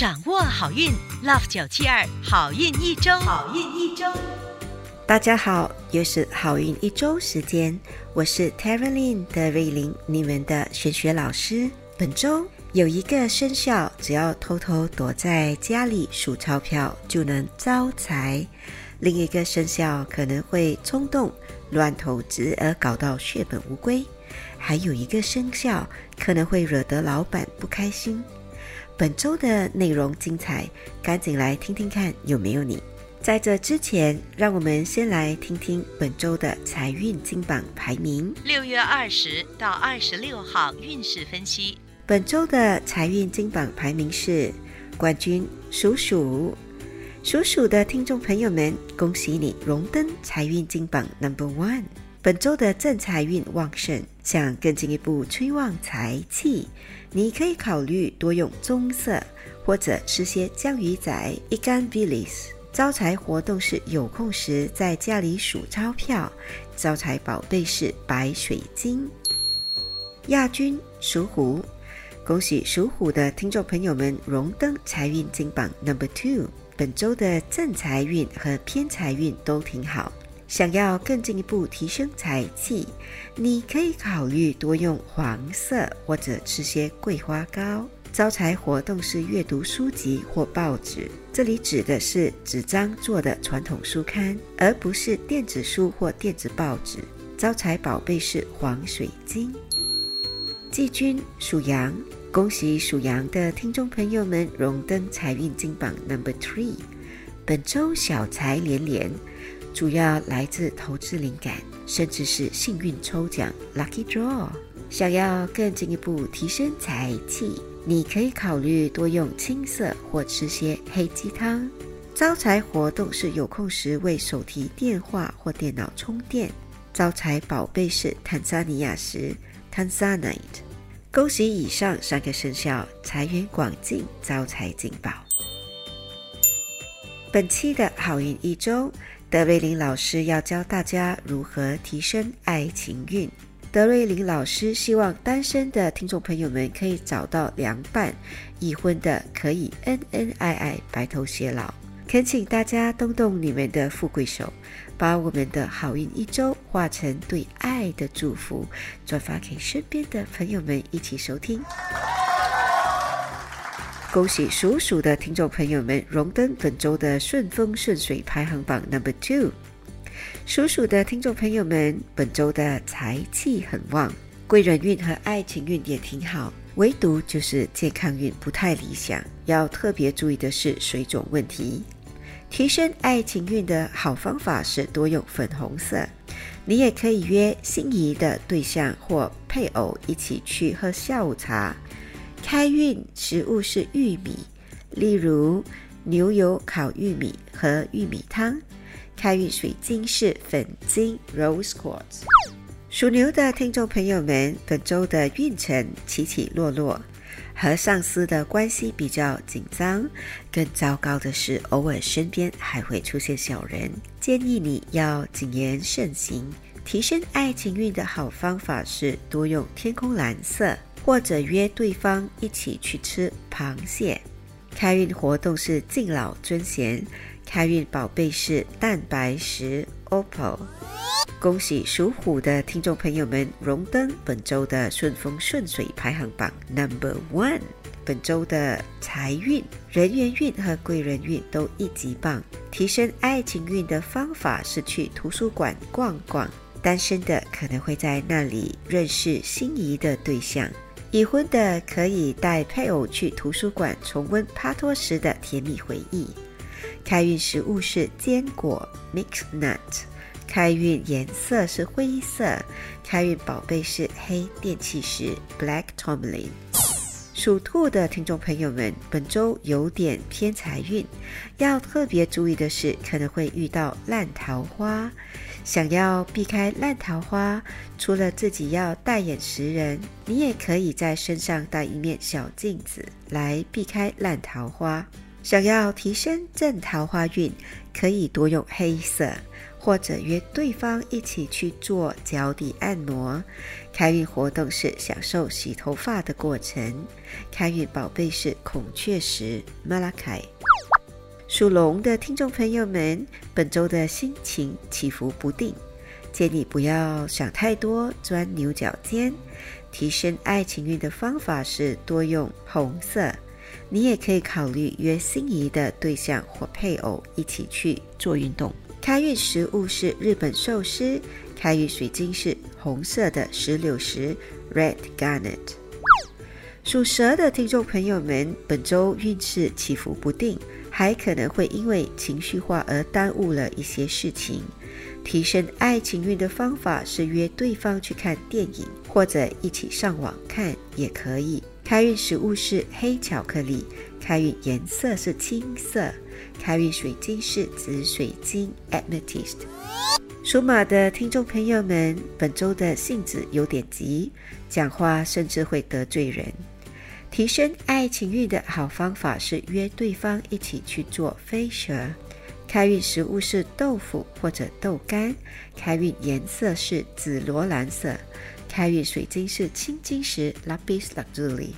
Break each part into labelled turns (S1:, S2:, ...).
S1: 掌握好运，Love 九七二好运一周，好运一周。
S2: 大家好，又是好运一周时间，我是 t e r a l y n 的瑞玲，你们的玄学老师。本周有一个生肖，只要偷偷躲在家里数钞票就能招财；另一个生肖可能会冲动乱投资而搞到血本无归；还有一个生肖可能会惹得老板不开心。本周的内容精彩，赶紧来听听看有没有你。在这之前，让我们先来听听本周的财运金榜排名。
S1: 六月二十到二十六号运势分析。
S2: 本周的财运金榜排名是冠军属鼠，属鼠的听众朋友们，恭喜你荣登财运金榜 Number One。本周的正财运旺盛，想更进一步催旺财气，你可以考虑多用棕色，或者吃些江鱼仔、一干 billis。招财活动是有空时在家里数钞票，招财宝贝是白水晶。亚军属虎，恭喜属虎的听众朋友们荣登财运金榜 Number Two。本周的正财运和偏财运都挺好。想要更进一步提升财气，你可以考虑多用黄色或者吃些桂花糕。招财活动是阅读书籍或报纸，这里指的是纸张做的传统书刊，而不是电子书或电子报纸。招财宝贝是黄水晶。季军属羊，恭喜属羊的听众朋友们荣登财运金榜 Number Three，本周小财连连。主要来自投资灵感，甚至是幸运抽奖 （lucky draw）。想要更进一步提升财气，你可以考虑多用青色或吃些黑鸡汤。招财活动是有空时为手提电话或电脑充电。招财宝贝是坦桑尼亚石 （Tanzanite）。恭喜以上三个生肖财源广进，招财进宝。本期的好运一周。德瑞琳老师要教大家如何提升爱情运。德瑞琳老师希望单身的听众朋友们可以找到良伴，已婚的可以恩恩爱爱、白头偕老。恳请大家动动你们的富贵手，把我们的好运一周化成对爱的祝福，转发给身边的朋友们一起收听。恭喜属鼠的听众朋友们荣登本周的顺风顺水排行榜 number two。属鼠的听众朋友们，本周的财气很旺，贵人运和爱情运也挺好，唯独就是健康运不太理想，要特别注意的是水肿问题。提升爱情运的好方法是多用粉红色，你也可以约心仪的对象或配偶一起去喝下午茶。开运食物是玉米，例如牛油烤玉米和玉米汤。开运水晶是粉晶 （Rose Quartz）。属牛的听众朋友们，本周的运程起起落落，和上司的关系比较紧张。更糟糕的是，偶尔身边还会出现小人。建议你要谨言慎行。提升爱情运的好方法是多用天空蓝色。或者约对方一起去吃螃蟹。开运活动是敬老尊贤，开运宝贝是蛋白石 Opal。恭喜属虎的听众朋友们荣登本周的顺风顺水排行榜 Number One。本周的财运、人缘运和贵人运都一级棒。提升爱情运的方法是去图书馆逛逛，单身的可能会在那里认识心仪的对象。已婚的可以带配偶去图书馆重温帕托时的甜蜜回忆。开运食物是坚果 （mixed nut）。开运颜色是灰色。开运宝贝是黑电气石 （black tourmaline）。属兔的听众朋友们，本周有点偏财运，要特别注意的是，可能会遇到烂桃花。想要避开烂桃花，除了自己要戴眼识人，你也可以在身上带一面小镜子来避开烂桃花。想要提升正桃花运，可以多用黑色，或者约对方一起去做脚底按摩。开运活动是享受洗头发的过程。开运宝贝是孔雀石马拉凯。属龙的听众朋友们，本周的心情起伏不定，建议不要想太多，钻牛角尖。提升爱情运的方法是多用红色。你也可以考虑约心仪的对象或配偶一起去做运动。开运食物是日本寿司。开运水晶是红色的石榴石 （Red Garnet）。属蛇的听众朋友们，本周运势起伏不定。还可能会因为情绪化而耽误了一些事情。提升爱情运的方法是约对方去看电影，或者一起上网看也可以。开运食物是黑巧克力，开运颜色是青色，开运水晶是紫水晶 （Amethyst）。属马的听众朋友们，本周的性子有点急，讲话甚至会得罪人。提升爱情运的好方法是约对方一起去做飞蛇。开运食物是豆腐或者豆干。开运颜色是紫罗兰色。开运水晶是青金石 （Lapis Lazuli）。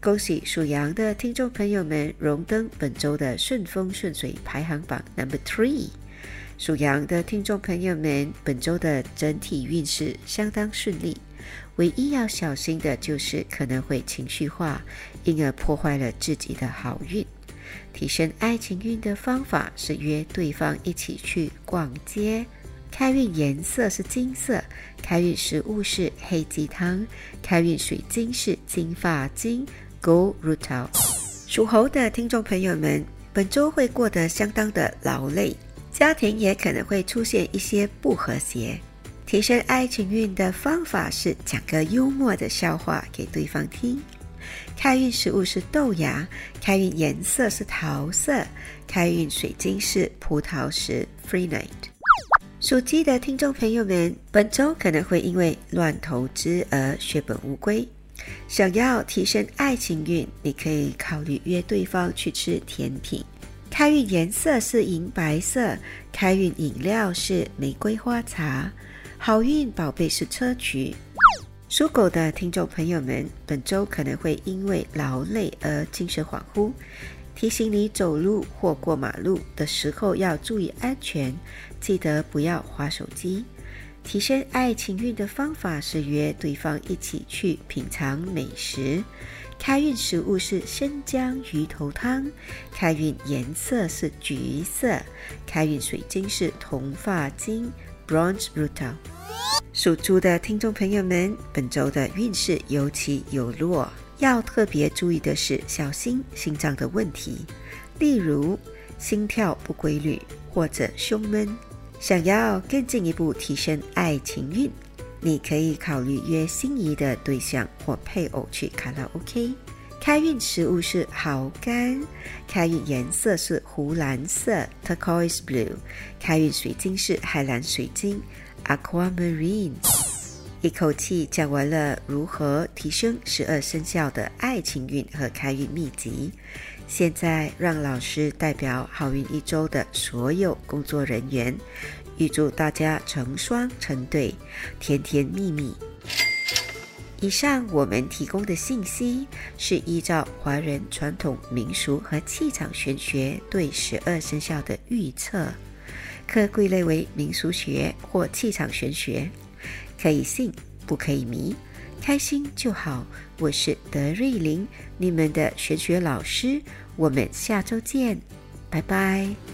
S2: 恭喜属羊的听众朋友们荣登本周的顺风顺水排行榜 Number Three。属羊的听众朋友们，本周的整体运势相当顺利。唯一要小心的就是可能会情绪化，因而破坏了自己的好运。提升爱情运的方法是约对方一起去逛街。开运颜色是金色，开运食物是黑鸡汤，开运水晶是金发晶 （Gold Rutil）。属猴的听众朋友们，本周会过得相当的劳累，家庭也可能会出现一些不和谐。提升爱情运的方法是讲个幽默的笑话给对方听。开运食物是豆芽，开运颜色是桃色，开运水晶是葡萄石 （Free Night）。属鸡的听众朋友们，本周可能会因为乱投资而血本无归。想要提升爱情运，你可以考虑约对方去吃甜品。开运颜色是银白色，开运饮料是玫瑰花茶。好运宝贝是车菊。属狗的听众朋友们，本周可能会因为劳累而精神恍惚，提醒你走路或过马路的时候要注意安全，记得不要划手机。提升爱情运的方法是约对方一起去品尝美食。开运食物是生姜鱼头汤，开运颜色是橘色，开运水晶是铜发晶 （Bronze Rutil）。属猪的听众朋友们，本周的运势有起有落，要特别注意的是小心心脏的问题，例如心跳不规律或者胸闷。想要更进一步提升爱情运，你可以考虑约心仪的对象或配偶去卡拉 OK。开运食物是蚝干，开运颜色是湖蓝色 （Turquoise Blue），开运水晶是海蓝水晶。Aquamarine，一口气讲完了如何提升十二生肖的爱情运和开运秘籍。现在让老师代表好运一周的所有工作人员，预祝大家成双成对，甜甜蜜蜜。以上我们提供的信息是依照华人传统民俗和气场玄学对十二生肖的预测。可归类为民俗学或气场玄学，可以信不可以迷，开心就好。我是德瑞琳，你们的玄学老师，我们下周见，拜拜。